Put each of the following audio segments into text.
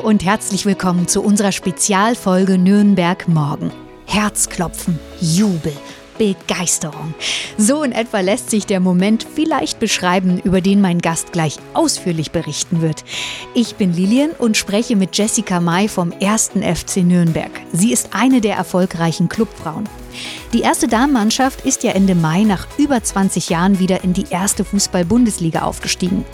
und herzlich willkommen zu unserer Spezialfolge Nürnberg Morgen. Herzklopfen, Jubel, Begeisterung. So in etwa lässt sich der Moment vielleicht beschreiben, über den mein Gast gleich ausführlich berichten wird. Ich bin Lilian und spreche mit Jessica May vom 1. FC Nürnberg. Sie ist eine der erfolgreichen Clubfrauen. Die erste Damenmannschaft ist ja Ende Mai nach über 20 Jahren wieder in die erste Fußball-Bundesliga aufgestiegen.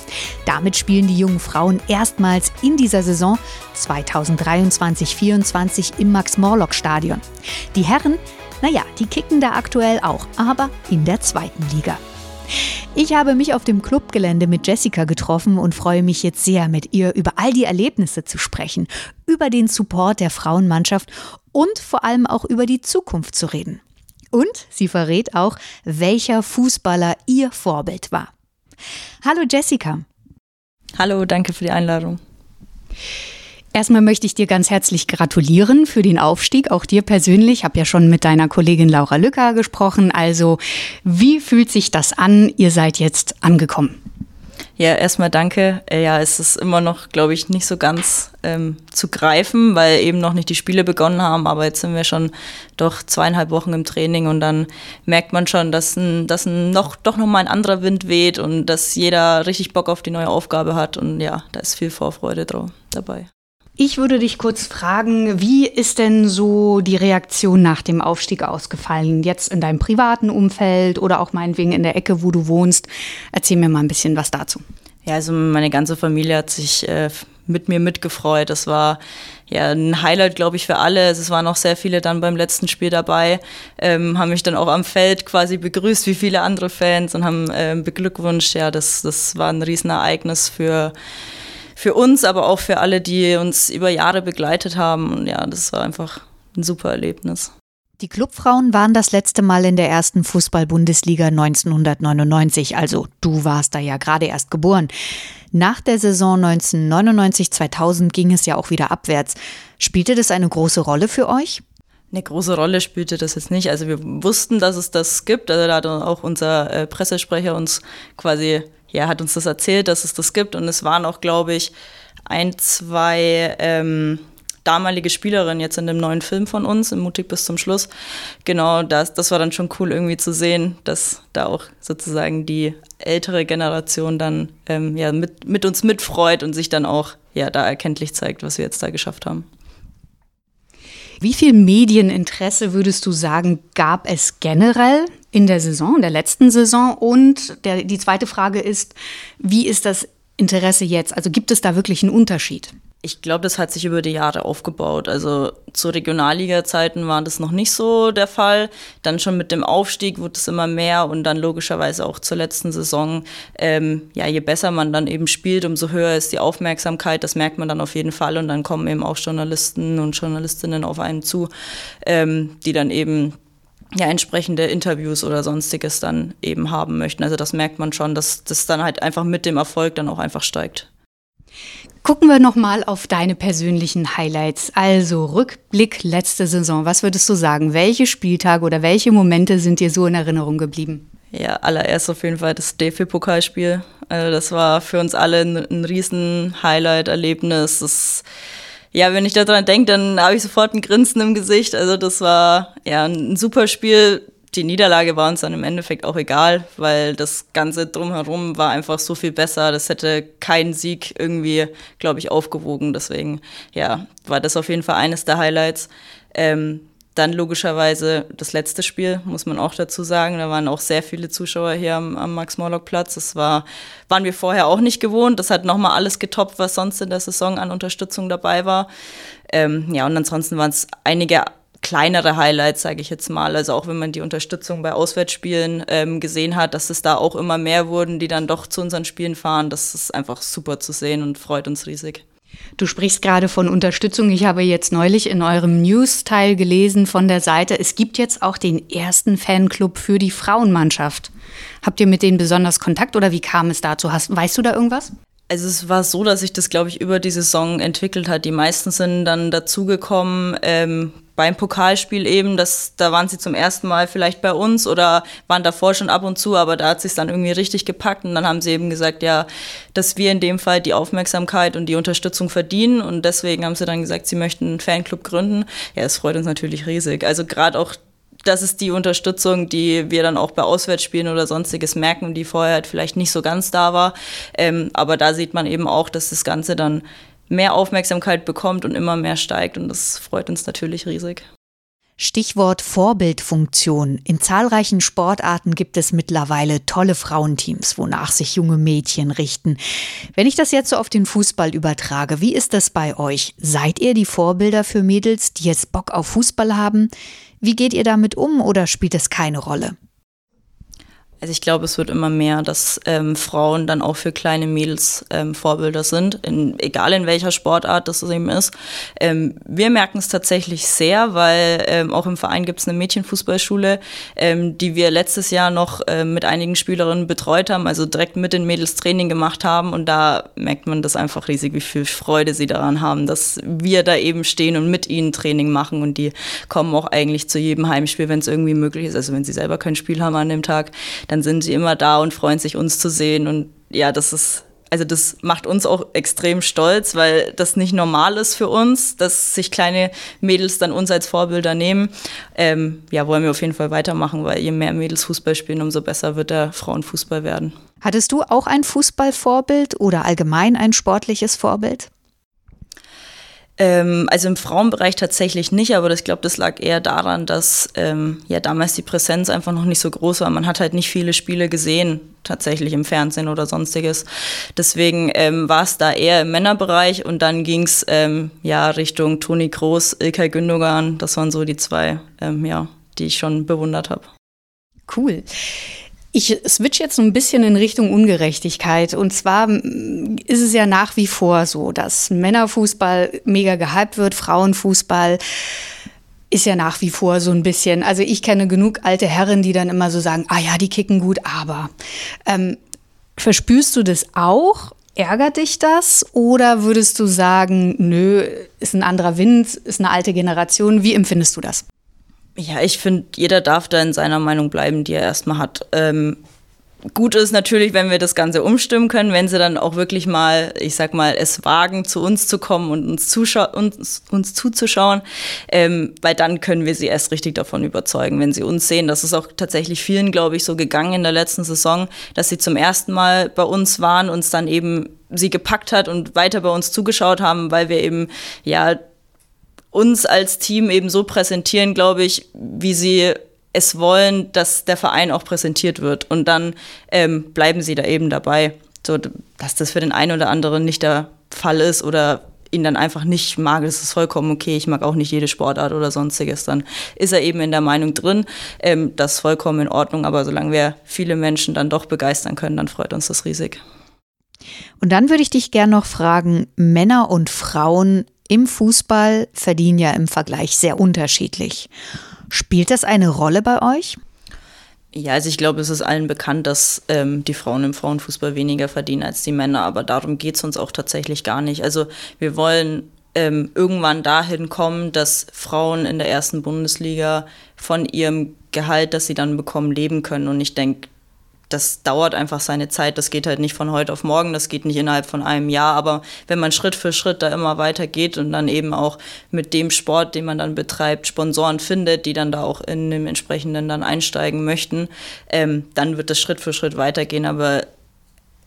Damit spielen die jungen Frauen erstmals in dieser Saison 2023-24 im Max-Morlock-Stadion. Die Herren naja, die kicken da aktuell auch, aber in der zweiten Liga. Ich habe mich auf dem Clubgelände mit Jessica getroffen und freue mich jetzt sehr, mit ihr über all die Erlebnisse zu sprechen, über den Support der Frauenmannschaft und vor allem auch über die Zukunft zu reden. Und sie verrät auch, welcher Fußballer ihr Vorbild war. Hallo Jessica. Hallo, danke für die Einladung. Erstmal möchte ich dir ganz herzlich gratulieren für den Aufstieg, auch dir persönlich. Ich habe ja schon mit deiner Kollegin Laura Lücker gesprochen. Also, wie fühlt sich das an? Ihr seid jetzt angekommen. Ja, erstmal danke. Äh, ja, es ist immer noch, glaube ich, nicht so ganz ähm, zu greifen, weil eben noch nicht die Spiele begonnen haben. Aber jetzt sind wir schon doch zweieinhalb Wochen im Training und dann merkt man schon, dass, ein, dass ein noch, doch nochmal ein anderer Wind weht und dass jeder richtig Bock auf die neue Aufgabe hat. Und ja, da ist viel Vorfreude drauf, dabei. Ich würde dich kurz fragen, wie ist denn so die Reaktion nach dem Aufstieg ausgefallen? Jetzt in deinem privaten Umfeld oder auch meinetwegen in der Ecke, wo du wohnst. Erzähl mir mal ein bisschen was dazu. Ja, also meine ganze Familie hat sich äh, mit mir mitgefreut. Das war ja ein Highlight, glaube ich, für alle. Es waren auch sehr viele dann beim letzten Spiel dabei, ähm, haben mich dann auch am Feld quasi begrüßt, wie viele andere Fans und haben äh, beglückwünscht. Ja, das, das war ein Riesenereignis für für uns, aber auch für alle, die uns über Jahre begleitet haben. Und ja, das war einfach ein super Erlebnis. Die Clubfrauen waren das letzte Mal in der ersten Fußball-Bundesliga 1999, also du warst da ja gerade erst geboren. Nach der Saison 1999-2000 ging es ja auch wieder abwärts. Spielte das eine große Rolle für euch? Eine große Rolle spielte das jetzt nicht. Also wir wussten, dass es das gibt. Also da hat auch unser äh, Pressesprecher uns quasi ja, hat uns das erzählt, dass es das gibt. Und es waren auch, glaube ich, ein, zwei ähm, damalige Spielerinnen jetzt in dem neuen Film von uns, im Mutig bis zum Schluss. Genau, das, das war dann schon cool irgendwie zu sehen, dass da auch sozusagen die ältere Generation dann ähm, ja, mit, mit uns mitfreut und sich dann auch ja, da erkenntlich zeigt, was wir jetzt da geschafft haben. Wie viel Medieninteresse würdest du sagen, gab es generell in der Saison, in der letzten Saison? Und der, die zweite Frage ist, wie ist das Interesse jetzt? Also gibt es da wirklich einen Unterschied? Ich glaube, das hat sich über die Jahre aufgebaut. Also zu Regionalliga-Zeiten war das noch nicht so der Fall. Dann schon mit dem Aufstieg wurde es immer mehr und dann logischerweise auch zur letzten Saison. Ähm, ja, je besser man dann eben spielt, umso höher ist die Aufmerksamkeit. Das merkt man dann auf jeden Fall und dann kommen eben auch Journalisten und Journalistinnen auf einen zu, ähm, die dann eben ja, entsprechende Interviews oder sonstiges dann eben haben möchten. Also das merkt man schon, dass das dann halt einfach mit dem Erfolg dann auch einfach steigt. Gucken wir nochmal auf deine persönlichen Highlights. Also Rückblick letzte Saison. Was würdest du sagen? Welche Spieltage oder welche Momente sind dir so in Erinnerung geblieben? Ja, allererst auf jeden Fall das DFB-Pokalspiel. Also das war für uns alle ein, ein riesen Highlight-Erlebnis. Ja, wenn ich daran denke, dann habe ich sofort ein Grinsen im Gesicht. Also das war ja ein super Spiel die Niederlage war uns dann im Endeffekt auch egal, weil das Ganze drumherum war einfach so viel besser. Das hätte keinen Sieg irgendwie, glaube ich, aufgewogen. Deswegen, ja, war das auf jeden Fall eines der Highlights. Ähm, dann logischerweise das letzte Spiel, muss man auch dazu sagen. Da waren auch sehr viele Zuschauer hier am, am Max-Morlock-Platz. Das war, waren wir vorher auch nicht gewohnt. Das hat nochmal alles getoppt, was sonst in der Saison an Unterstützung dabei war. Ähm, ja, und ansonsten waren es einige kleinere Highlights, sage ich jetzt mal. Also auch wenn man die Unterstützung bei Auswärtsspielen ähm, gesehen hat, dass es da auch immer mehr wurden, die dann doch zu unseren Spielen fahren. Das ist einfach super zu sehen und freut uns riesig. Du sprichst gerade von Unterstützung. Ich habe jetzt neulich in eurem News-Teil gelesen von der Seite, es gibt jetzt auch den ersten Fanclub für die Frauenmannschaft. Habt ihr mit denen besonders Kontakt oder wie kam es dazu? Hast, weißt du da irgendwas? Also es war so, dass sich das, glaube ich, über die Saison entwickelt hat. Die meisten sind dann dazugekommen, ähm, beim Pokalspiel eben, dass da waren sie zum ersten Mal vielleicht bei uns oder waren davor schon ab und zu, aber da hat sich dann irgendwie richtig gepackt und dann haben sie eben gesagt, ja, dass wir in dem Fall die Aufmerksamkeit und die Unterstützung verdienen und deswegen haben sie dann gesagt, sie möchten einen Fanclub gründen. Ja, es freut uns natürlich riesig. Also gerade auch das ist die Unterstützung, die wir dann auch bei Auswärtsspielen oder sonstiges merken, die vorher halt vielleicht nicht so ganz da war. Ähm, aber da sieht man eben auch, dass das Ganze dann mehr Aufmerksamkeit bekommt und immer mehr steigt. Und das freut uns natürlich riesig. Stichwort Vorbildfunktion. In zahlreichen Sportarten gibt es mittlerweile tolle Frauenteams, wonach sich junge Mädchen richten. Wenn ich das jetzt so auf den Fußball übertrage, wie ist das bei euch? Seid ihr die Vorbilder für Mädels, die jetzt Bock auf Fußball haben? Wie geht ihr damit um oder spielt es keine Rolle? Also ich glaube, es wird immer mehr, dass ähm, Frauen dann auch für kleine Mädels ähm, Vorbilder sind, in, egal in welcher Sportart das eben ist. Ähm, wir merken es tatsächlich sehr, weil ähm, auch im Verein gibt es eine Mädchenfußballschule, ähm, die wir letztes Jahr noch ähm, mit einigen Spielerinnen betreut haben, also direkt mit den Mädels Training gemacht haben. Und da merkt man das einfach riesig, wie viel Freude sie daran haben, dass wir da eben stehen und mit ihnen Training machen. Und die kommen auch eigentlich zu jedem Heimspiel, wenn es irgendwie möglich ist, also wenn sie selber kein Spiel haben an dem Tag, dann sind sie immer da und freuen sich, uns zu sehen. Und ja, das ist, also das macht uns auch extrem stolz, weil das nicht normal ist für uns, dass sich kleine Mädels dann uns als Vorbilder nehmen. Ähm, ja, wollen wir auf jeden Fall weitermachen, weil je mehr Mädels Fußball spielen, umso besser wird der Frauenfußball werden. Hattest du auch ein Fußballvorbild oder allgemein ein sportliches Vorbild? Ähm, also im Frauenbereich tatsächlich nicht, aber ich glaube, das lag eher daran, dass ähm, ja damals die Präsenz einfach noch nicht so groß war. Man hat halt nicht viele Spiele gesehen, tatsächlich im Fernsehen oder sonstiges. Deswegen ähm, war es da eher im Männerbereich und dann ging es ähm, ja Richtung Toni Groß, Ilkay Gündogan. Das waren so die zwei, ähm, ja, die ich schon bewundert habe. Cool. Ich switch jetzt so ein bisschen in Richtung Ungerechtigkeit. Und zwar ist es ja nach wie vor so, dass Männerfußball mega gehypt wird, Frauenfußball ist ja nach wie vor so ein bisschen. Also ich kenne genug alte Herren, die dann immer so sagen, ah ja, die kicken gut, aber. Ähm, verspürst du das auch? Ärgert dich das? Oder würdest du sagen, nö, ist ein anderer Wind, ist eine alte Generation? Wie empfindest du das? Ja, ich finde, jeder darf da in seiner Meinung bleiben, die er erstmal hat. Ähm, gut ist natürlich, wenn wir das Ganze umstimmen können, wenn sie dann auch wirklich mal, ich sag mal, es wagen, zu uns zu kommen und uns, uns, uns zuzuschauen, ähm, weil dann können wir sie erst richtig davon überzeugen, wenn sie uns sehen. Das ist auch tatsächlich vielen, glaube ich, so gegangen in der letzten Saison, dass sie zum ersten Mal bei uns waren, uns dann eben sie gepackt hat und weiter bei uns zugeschaut haben, weil wir eben, ja, uns als Team eben so präsentieren, glaube ich, wie sie es wollen, dass der Verein auch präsentiert wird. Und dann ähm, bleiben sie da eben dabei. So, dass das für den einen oder anderen nicht der Fall ist oder ihn dann einfach nicht mag, das ist vollkommen okay. Ich mag auch nicht jede Sportart oder sonstiges. Dann ist er eben in der Meinung drin. Ähm, das ist vollkommen in Ordnung. Aber solange wir viele Menschen dann doch begeistern können, dann freut uns das riesig. Und dann würde ich dich gerne noch fragen, Männer und Frauen im Fußball verdienen ja im Vergleich sehr unterschiedlich. Spielt das eine Rolle bei euch? Ja, also ich glaube, es ist allen bekannt, dass ähm, die Frauen im Frauenfußball weniger verdienen als die Männer, aber darum geht es uns auch tatsächlich gar nicht. Also wir wollen ähm, irgendwann dahin kommen, dass Frauen in der ersten Bundesliga von ihrem Gehalt, das sie dann bekommen, leben können. Und ich denke, das dauert einfach seine Zeit. Das geht halt nicht von heute auf morgen, das geht nicht innerhalb von einem Jahr. Aber wenn man Schritt für Schritt da immer weiter geht und dann eben auch mit dem Sport, den man dann betreibt, Sponsoren findet, die dann da auch in dem entsprechenden dann einsteigen möchten, ähm, dann wird das Schritt für Schritt weitergehen. Aber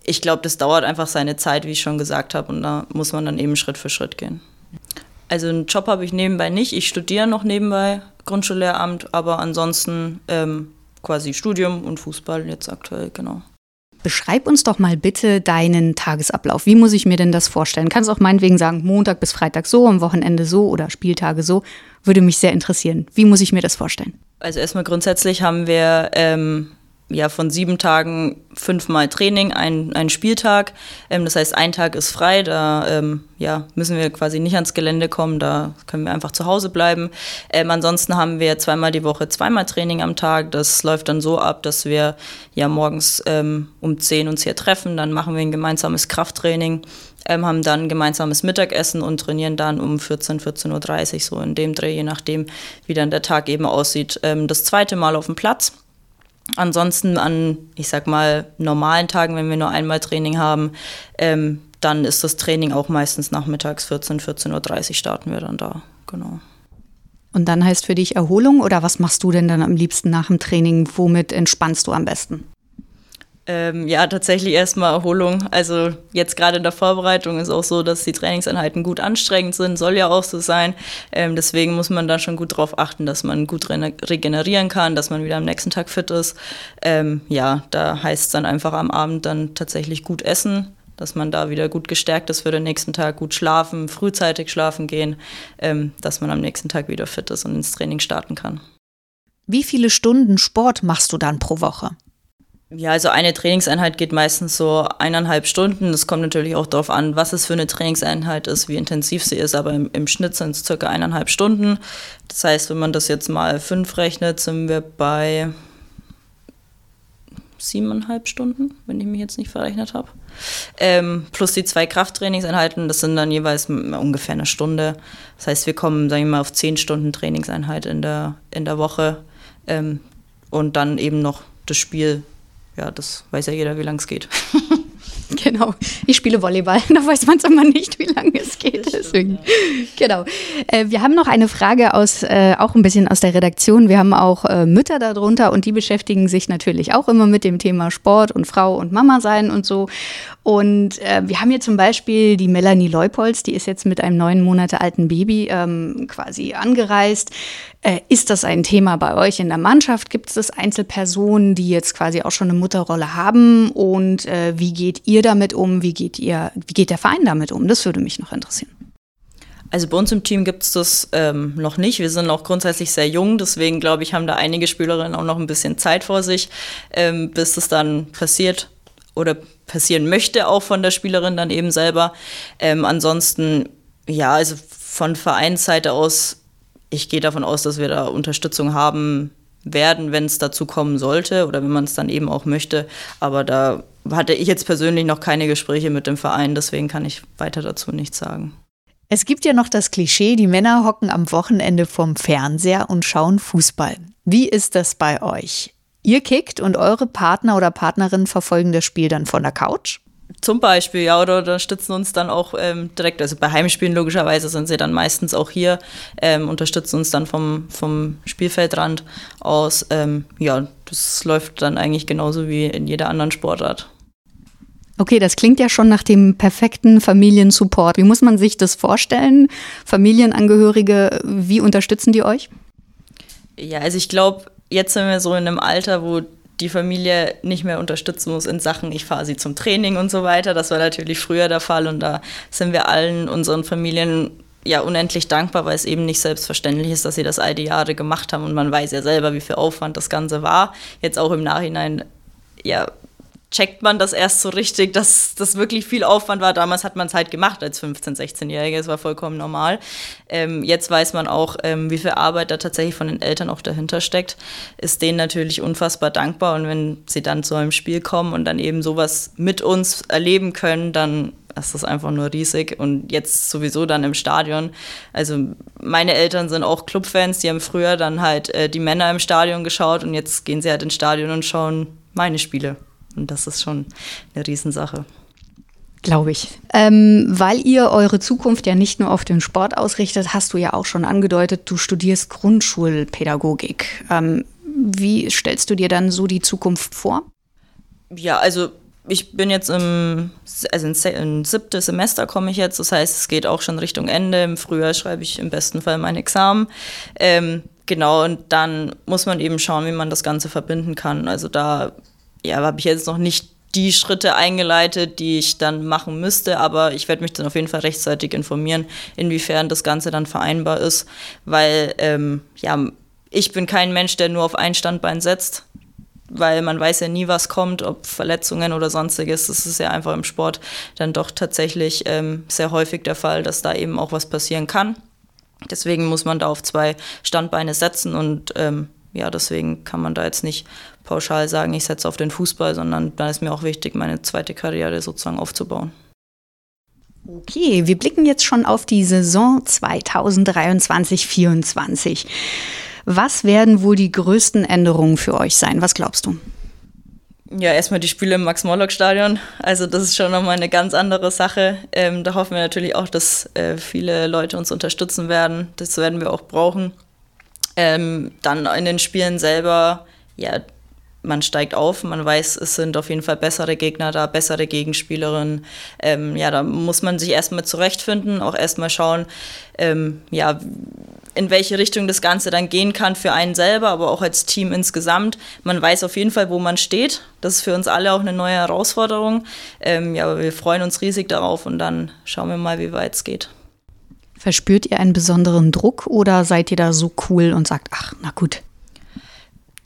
ich glaube, das dauert einfach seine Zeit, wie ich schon gesagt habe. Und da muss man dann eben Schritt für Schritt gehen. Also einen Job habe ich nebenbei nicht. Ich studiere noch nebenbei Grundschullehramt, aber ansonsten ähm, quasi Studium und Fußball jetzt aktuell, genau. Beschreib uns doch mal bitte deinen Tagesablauf. Wie muss ich mir denn das vorstellen? Kannst auch meinetwegen sagen, Montag bis Freitag so, am Wochenende so oder Spieltage so. Würde mich sehr interessieren. Wie muss ich mir das vorstellen? Also erstmal grundsätzlich haben wir ähm, ja von sieben Tagen fünfmal Training, ein, ein Spieltag. Ähm, das heißt, ein Tag ist frei, da ähm, ja, müssen wir quasi nicht ans Gelände kommen, da können wir einfach zu Hause bleiben. Ähm, ansonsten haben wir zweimal die Woche zweimal Training am Tag. Das läuft dann so ab, dass wir ja morgens ähm, um 10 uns hier treffen, dann machen wir ein gemeinsames Krafttraining ähm, haben dann gemeinsames Mittagessen und trainieren dann um 14, 14.30 Uhr, so in dem Dreh, je nachdem, wie dann der Tag eben aussieht. Ähm, das zweite Mal auf dem Platz. Ansonsten an, ich sag mal, normalen Tagen, wenn wir nur einmal Training haben, ähm, dann ist das Training auch meistens nachmittags 14, 14.30 Uhr starten wir dann da. Genau. Und dann heißt für dich Erholung oder was machst du denn dann am liebsten nach dem Training? Womit entspannst du am besten? Ähm, ja, tatsächlich erstmal Erholung. Also jetzt gerade in der Vorbereitung ist auch so, dass die Trainingseinheiten gut anstrengend sind, soll ja auch so sein. Ähm, deswegen muss man da schon gut darauf achten, dass man gut re regenerieren kann, dass man wieder am nächsten Tag fit ist. Ähm, ja, da heißt es dann einfach am Abend dann tatsächlich gut essen, dass man da wieder gut gestärkt ist für den nächsten Tag, gut schlafen, frühzeitig schlafen gehen, ähm, dass man am nächsten Tag wieder fit ist und ins Training starten kann. Wie viele Stunden Sport machst du dann pro Woche? Ja, also eine Trainingseinheit geht meistens so eineinhalb Stunden. Das kommt natürlich auch darauf an, was es für eine Trainingseinheit ist, wie intensiv sie ist, aber im, im Schnitt sind es circa eineinhalb Stunden. Das heißt, wenn man das jetzt mal fünf rechnet, sind wir bei siebeneinhalb Stunden, wenn ich mich jetzt nicht verrechnet habe. Ähm, plus die zwei Krafttrainingseinheiten, das sind dann jeweils ungefähr eine Stunde. Das heißt, wir kommen, sagen wir mal, auf zehn Stunden Trainingseinheit in der, in der Woche. Ähm, und dann eben noch das Spiel ja, das weiß ja jeder, wie lange es geht. Genau. Ich spiele Volleyball. Da weiß man es immer nicht, wie lange es geht. Deswegen. Genau. Äh, wir haben noch eine Frage aus, äh, auch ein bisschen aus der Redaktion. Wir haben auch äh, Mütter darunter und die beschäftigen sich natürlich auch immer mit dem Thema Sport und Frau und Mama sein und so. Und wir haben hier zum Beispiel die Melanie Leupolz, die ist jetzt mit einem neun Monate alten Baby ähm, quasi angereist. Ist das ein Thema bei euch in der Mannschaft? Gibt es Einzelpersonen, die jetzt quasi auch schon eine Mutterrolle haben? Und wie geht ihr damit um? Wie geht ihr, wie geht der Verein damit um? Das würde mich noch interessieren. Also bei uns im Team gibt es das ähm, noch nicht. Wir sind auch grundsätzlich sehr jung, deswegen glaube ich, haben da einige Spielerinnen auch noch ein bisschen Zeit vor sich, ähm, bis es dann passiert oder passieren möchte, auch von der Spielerin dann eben selber. Ähm, ansonsten, ja, also von Vereinsseite aus ich gehe davon aus, dass wir da Unterstützung haben werden, wenn es dazu kommen sollte oder wenn man es dann eben auch möchte. Aber da hatte ich jetzt persönlich noch keine Gespräche mit dem Verein, deswegen kann ich weiter dazu nichts sagen. Es gibt ja noch das Klischee, die Männer hocken am Wochenende vorm Fernseher und schauen Fußball. Wie ist das bei euch? Ihr kickt und eure Partner oder Partnerin verfolgen das Spiel dann von der Couch? Zum Beispiel, ja, oder unterstützen uns dann auch ähm, direkt, also bei Heimspielen logischerweise sind sie dann meistens auch hier, ähm, unterstützen uns dann vom, vom Spielfeldrand aus. Ähm, ja, das läuft dann eigentlich genauso wie in jeder anderen Sportart. Okay, das klingt ja schon nach dem perfekten Familiensupport. Wie muss man sich das vorstellen? Familienangehörige, wie unterstützen die euch? Ja, also ich glaube, jetzt sind wir so in einem Alter, wo die Familie nicht mehr unterstützen muss in Sachen, ich fahre sie zum Training und so weiter. Das war natürlich früher der Fall und da sind wir allen unseren Familien ja unendlich dankbar, weil es eben nicht selbstverständlich ist, dass sie das all die Jahre gemacht haben und man weiß ja selber, wie viel Aufwand das Ganze war. Jetzt auch im Nachhinein ja checkt man das erst so richtig, dass das wirklich viel Aufwand war. Damals hat man es halt gemacht als 15-, 16-Jährige, es war vollkommen normal. Ähm, jetzt weiß man auch, ähm, wie viel Arbeit da tatsächlich von den Eltern auch dahinter steckt, ist denen natürlich unfassbar dankbar und wenn sie dann zu einem Spiel kommen und dann eben sowas mit uns erleben können, dann ist das einfach nur riesig und jetzt sowieso dann im Stadion. Also meine Eltern sind auch Clubfans, die haben früher dann halt äh, die Männer im Stadion geschaut und jetzt gehen sie halt ins Stadion und schauen meine Spiele. Und das ist schon eine Riesensache. Glaube ich. Ähm, weil ihr eure Zukunft ja nicht nur auf den Sport ausrichtet, hast du ja auch schon angedeutet, du studierst Grundschulpädagogik. Ähm, wie stellst du dir dann so die Zukunft vor? Ja, also ich bin jetzt im, also im siebtes Semester komme ich jetzt, das heißt, es geht auch schon Richtung Ende. Im Frühjahr schreibe ich im besten Fall mein Examen. Ähm, genau, und dann muss man eben schauen, wie man das Ganze verbinden kann. Also da ja, habe ich jetzt noch nicht die Schritte eingeleitet, die ich dann machen müsste, aber ich werde mich dann auf jeden Fall rechtzeitig informieren, inwiefern das Ganze dann vereinbar ist, weil ähm, ja, ich bin kein Mensch, der nur auf ein Standbein setzt, weil man weiß ja nie, was kommt, ob Verletzungen oder sonstiges. Das ist ja einfach im Sport dann doch tatsächlich ähm, sehr häufig der Fall, dass da eben auch was passieren kann. Deswegen muss man da auf zwei Standbeine setzen und ähm, ja, deswegen kann man da jetzt nicht pauschal sagen, ich setze auf den Fußball, sondern da ist mir auch wichtig, meine zweite Karriere sozusagen aufzubauen. Okay, wir blicken jetzt schon auf die Saison 2023-24. Was werden wohl die größten Änderungen für euch sein? Was glaubst du? Ja, erstmal die Spiele im Max-Morlock-Stadion. Also das ist schon nochmal eine ganz andere Sache. Ähm, da hoffen wir natürlich auch, dass äh, viele Leute uns unterstützen werden. Das werden wir auch brauchen. Ähm, dann in den Spielen selber, ja, man steigt auf, man weiß, es sind auf jeden Fall bessere Gegner da, bessere Gegenspielerinnen. Ähm, ja, da muss man sich erstmal zurechtfinden, auch erstmal schauen, ähm, ja, in welche Richtung das Ganze dann gehen kann für einen selber, aber auch als Team insgesamt. Man weiß auf jeden Fall, wo man steht. Das ist für uns alle auch eine neue Herausforderung. Ähm, ja, aber wir freuen uns riesig darauf und dann schauen wir mal, wie weit es geht. Verspürt ihr einen besonderen Druck oder seid ihr da so cool und sagt, ach, na gut,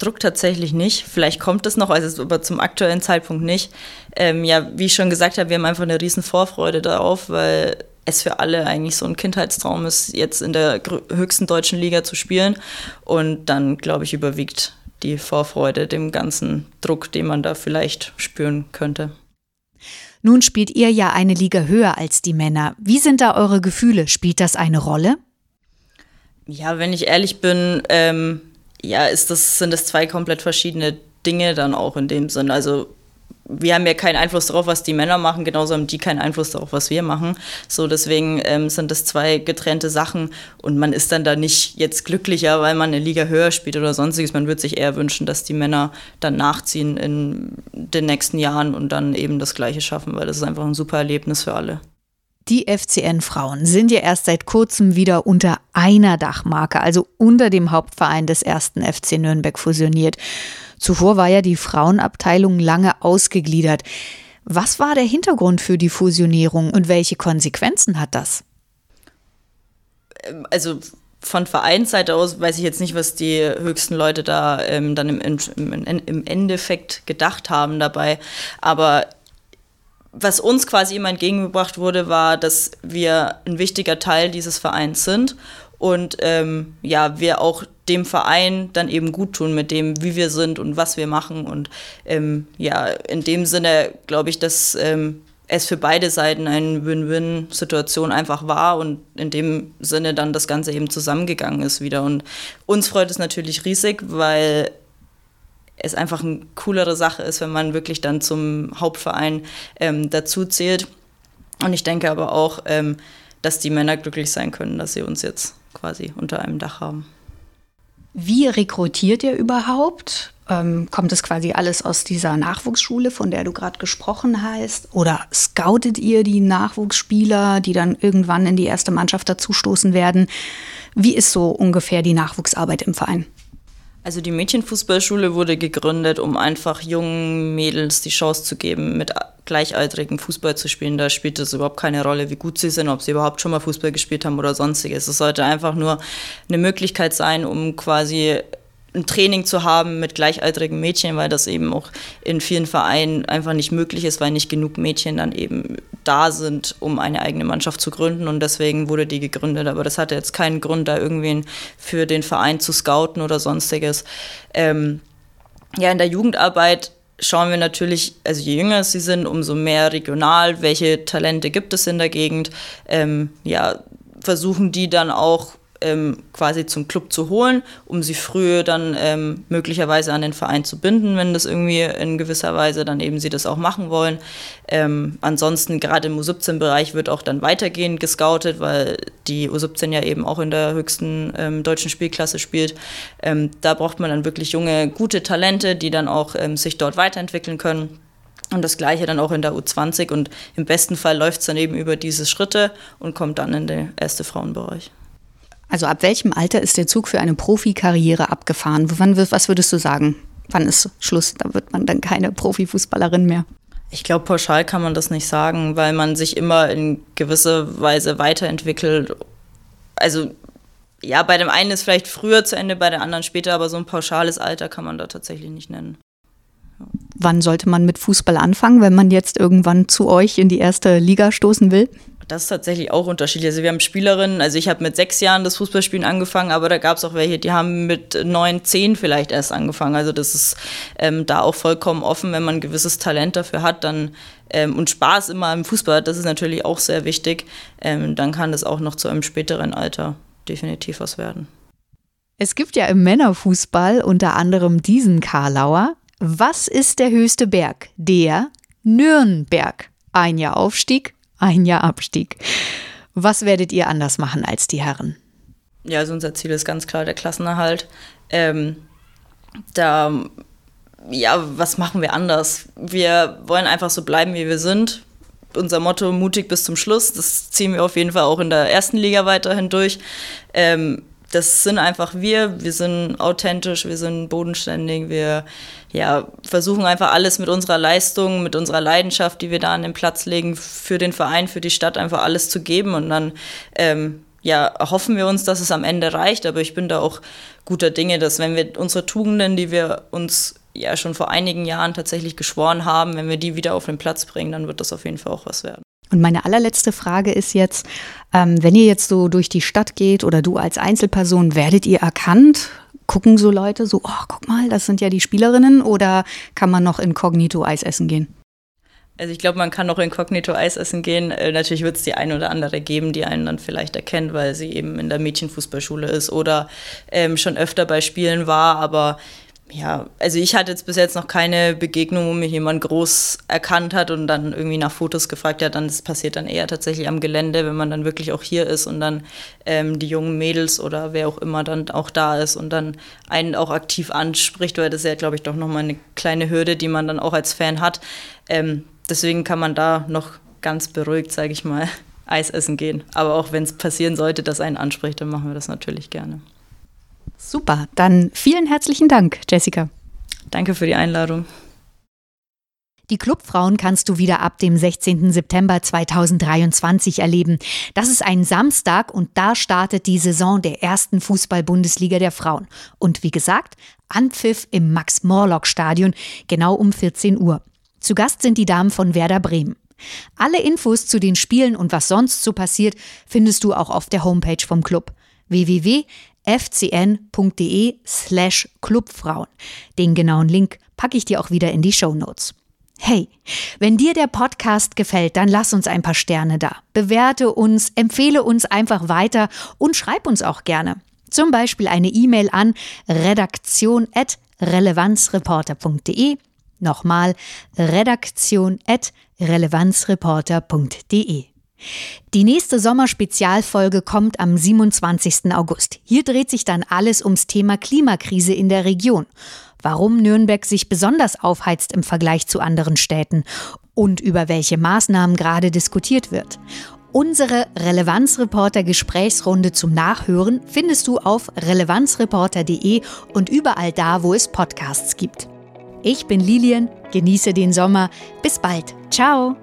Druck tatsächlich nicht. Vielleicht kommt es noch, also aber zum aktuellen Zeitpunkt nicht. Ähm, ja, wie ich schon gesagt habe, wir haben einfach eine riesen Vorfreude darauf, weil es für alle eigentlich so ein Kindheitstraum ist, jetzt in der höchsten deutschen Liga zu spielen. Und dann, glaube ich, überwiegt die Vorfreude dem ganzen Druck, den man da vielleicht spüren könnte. Nun spielt ihr ja eine Liga höher als die Männer. Wie sind da eure Gefühle? Spielt das eine Rolle? Ja, wenn ich ehrlich bin, ähm, ja, ist das, sind das zwei komplett verschiedene Dinge dann auch in dem Sinn. Also wir haben ja keinen Einfluss darauf, was die Männer machen, genauso haben die keinen Einfluss darauf, was wir machen. So, deswegen ähm, sind das zwei getrennte Sachen und man ist dann da nicht jetzt glücklicher, weil man eine Liga höher spielt oder sonstiges. Man würde sich eher wünschen, dass die Männer dann nachziehen in den nächsten Jahren und dann eben das Gleiche schaffen, weil das ist einfach ein super Erlebnis für alle. Die FCN-Frauen sind ja erst seit kurzem wieder unter einer Dachmarke, also unter dem Hauptverein des ersten FC Nürnberg fusioniert. Zuvor war ja die Frauenabteilung lange ausgegliedert. Was war der Hintergrund für die Fusionierung und welche Konsequenzen hat das? Ähm, also von Vereinsseite aus weiß ich jetzt nicht, was die höchsten Leute da ähm, dann im, im, im Endeffekt gedacht haben dabei. Aber was uns quasi immer entgegengebracht wurde, war, dass wir ein wichtiger Teil dieses Vereins sind und ähm, ja, wir auch dem Verein dann eben gut tun mit dem, wie wir sind und was wir machen. Und ähm, ja, in dem Sinne glaube ich, dass ähm, es für beide Seiten eine Win-Win-Situation einfach war und in dem Sinne dann das Ganze eben zusammengegangen ist wieder. Und uns freut es natürlich riesig, weil es einfach eine coolere Sache ist, wenn man wirklich dann zum Hauptverein ähm, dazu zählt. Und ich denke aber auch, ähm, dass die Männer glücklich sein können, dass sie uns jetzt quasi unter einem Dach haben. Wie rekrutiert ihr überhaupt? Ähm, kommt es quasi alles aus dieser Nachwuchsschule, von der du gerade gesprochen hast? Oder scoutet ihr die Nachwuchsspieler, die dann irgendwann in die erste Mannschaft dazustoßen werden? Wie ist so ungefähr die Nachwuchsarbeit im Verein? Also die Mädchenfußballschule wurde gegründet, um einfach jungen Mädels die Chance zu geben, mit Gleichaltrigen Fußball zu spielen. Da spielt es überhaupt keine Rolle, wie gut sie sind, ob sie überhaupt schon mal Fußball gespielt haben oder sonstiges. Es sollte einfach nur eine Möglichkeit sein, um quasi ein Training zu haben mit gleichaltrigen Mädchen, weil das eben auch in vielen Vereinen einfach nicht möglich ist, weil nicht genug Mädchen dann eben da sind, um eine eigene Mannschaft zu gründen und deswegen wurde die gegründet. Aber das hatte jetzt keinen Grund, da irgendwen für den Verein zu scouten oder sonstiges. Ähm, ja, in der Jugendarbeit schauen wir natürlich, also je jünger sie sind, umso mehr regional, welche Talente gibt es in der Gegend. Ähm, ja, versuchen die dann auch ähm, quasi zum Club zu holen, um sie früh dann ähm, möglicherweise an den Verein zu binden, wenn das irgendwie in gewisser Weise dann eben sie das auch machen wollen. Ähm, ansonsten gerade im U17-Bereich wird auch dann weitergehend gescoutet, weil die U17 ja eben auch in der höchsten ähm, deutschen Spielklasse spielt. Ähm, da braucht man dann wirklich junge, gute Talente, die dann auch ähm, sich dort weiterentwickeln können. Und das gleiche dann auch in der U20 und im besten Fall läuft es dann eben über diese Schritte und kommt dann in den erste Frauenbereich. Also ab welchem Alter ist der Zug für eine Profikarriere abgefahren? Wann, was würdest du sagen? Wann ist Schluss? Da wird man dann keine Profifußballerin mehr. Ich glaube, pauschal kann man das nicht sagen, weil man sich immer in gewisser Weise weiterentwickelt. Also ja, bei dem einen ist vielleicht früher zu Ende, bei der anderen später, aber so ein pauschales Alter kann man da tatsächlich nicht nennen. Wann sollte man mit Fußball anfangen, wenn man jetzt irgendwann zu euch in die erste Liga stoßen will? Das ist tatsächlich auch unterschiedlich. Also wir haben Spielerinnen, also ich habe mit sechs Jahren das Fußballspielen angefangen, aber da gab es auch welche, die haben mit neun, zehn vielleicht erst angefangen. Also das ist ähm, da auch vollkommen offen, wenn man ein gewisses Talent dafür hat, dann ähm, und Spaß immer im Fußball, das ist natürlich auch sehr wichtig, ähm, dann kann das auch noch zu einem späteren Alter definitiv was werden. Es gibt ja im Männerfußball unter anderem diesen Karlauer. Was ist der höchste Berg? Der Nürnberg. Ein Jahr Aufstieg, ein Jahr Abstieg. Was werdet ihr anders machen als die Herren? Ja, also unser Ziel ist ganz klar der Klassenerhalt. Ähm, da, ja, was machen wir anders? Wir wollen einfach so bleiben, wie wir sind. Unser Motto mutig bis zum Schluss, das ziehen wir auf jeden Fall auch in der ersten Liga weiterhin durch. Ähm, das sind einfach wir, wir sind authentisch, wir sind bodenständig, wir ja, versuchen einfach alles mit unserer Leistung, mit unserer Leidenschaft, die wir da an den Platz legen, für den Verein, für die Stadt einfach alles zu geben und dann ähm, ja, hoffen wir uns, dass es am Ende reicht, aber ich bin da auch guter Dinge, dass wenn wir unsere Tugenden, die wir uns ja schon vor einigen Jahren tatsächlich geschworen haben, wenn wir die wieder auf den Platz bringen, dann wird das auf jeden Fall auch was werden. Und meine allerletzte Frage ist jetzt, ähm, wenn ihr jetzt so durch die Stadt geht oder du als Einzelperson, werdet ihr erkannt? Gucken so Leute so, oh, guck mal, das sind ja die Spielerinnen oder kann man noch inkognito Eis essen gehen? Also ich glaube, man kann noch inkognito Eis essen gehen. Äh, natürlich wird es die eine oder andere geben, die einen dann vielleicht erkennt, weil sie eben in der Mädchenfußballschule ist oder ähm, schon öfter bei Spielen war. Aber ja, also ich hatte jetzt bis jetzt noch keine Begegnung, wo mich jemand groß erkannt hat und dann irgendwie nach Fotos gefragt hat. Dann das passiert dann eher tatsächlich am Gelände, wenn man dann wirklich auch hier ist und dann ähm, die jungen Mädels oder wer auch immer dann auch da ist und dann einen auch aktiv anspricht, weil das ist ja, glaube ich, doch nochmal eine kleine Hürde, die man dann auch als Fan hat. Ähm, deswegen kann man da noch ganz beruhigt, sage ich mal, Eis essen gehen. Aber auch wenn es passieren sollte, dass einen anspricht, dann machen wir das natürlich gerne. Super, dann vielen herzlichen Dank, Jessica. Danke für die Einladung. Die Clubfrauen kannst du wieder ab dem 16. September 2023 erleben. Das ist ein Samstag und da startet die Saison der ersten Fußball-Bundesliga der Frauen. Und wie gesagt, Anpfiff im Max-Morlock-Stadion, genau um 14 Uhr. Zu Gast sind die Damen von Werder Bremen. Alle Infos zu den Spielen und was sonst so passiert, findest du auch auf der Homepage vom Club www fcn.de slash Clubfrauen. Den genauen Link packe ich dir auch wieder in die Show Notes. Hey, wenn dir der Podcast gefällt, dann lass uns ein paar Sterne da. Bewerte uns, empfehle uns einfach weiter und schreib uns auch gerne. Zum Beispiel eine E-Mail an redaktion.relevanzreporter.de. Nochmal redaktion.relevanzreporter.de. Die nächste Sommerspezialfolge kommt am 27. August. Hier dreht sich dann alles ums Thema Klimakrise in der Region. Warum Nürnberg sich besonders aufheizt im Vergleich zu anderen Städten und über welche Maßnahmen gerade diskutiert wird. Unsere Relevanzreporter-Gesprächsrunde zum Nachhören findest du auf relevanzreporter.de und überall da, wo es Podcasts gibt. Ich bin Lilian, genieße den Sommer. Bis bald. Ciao.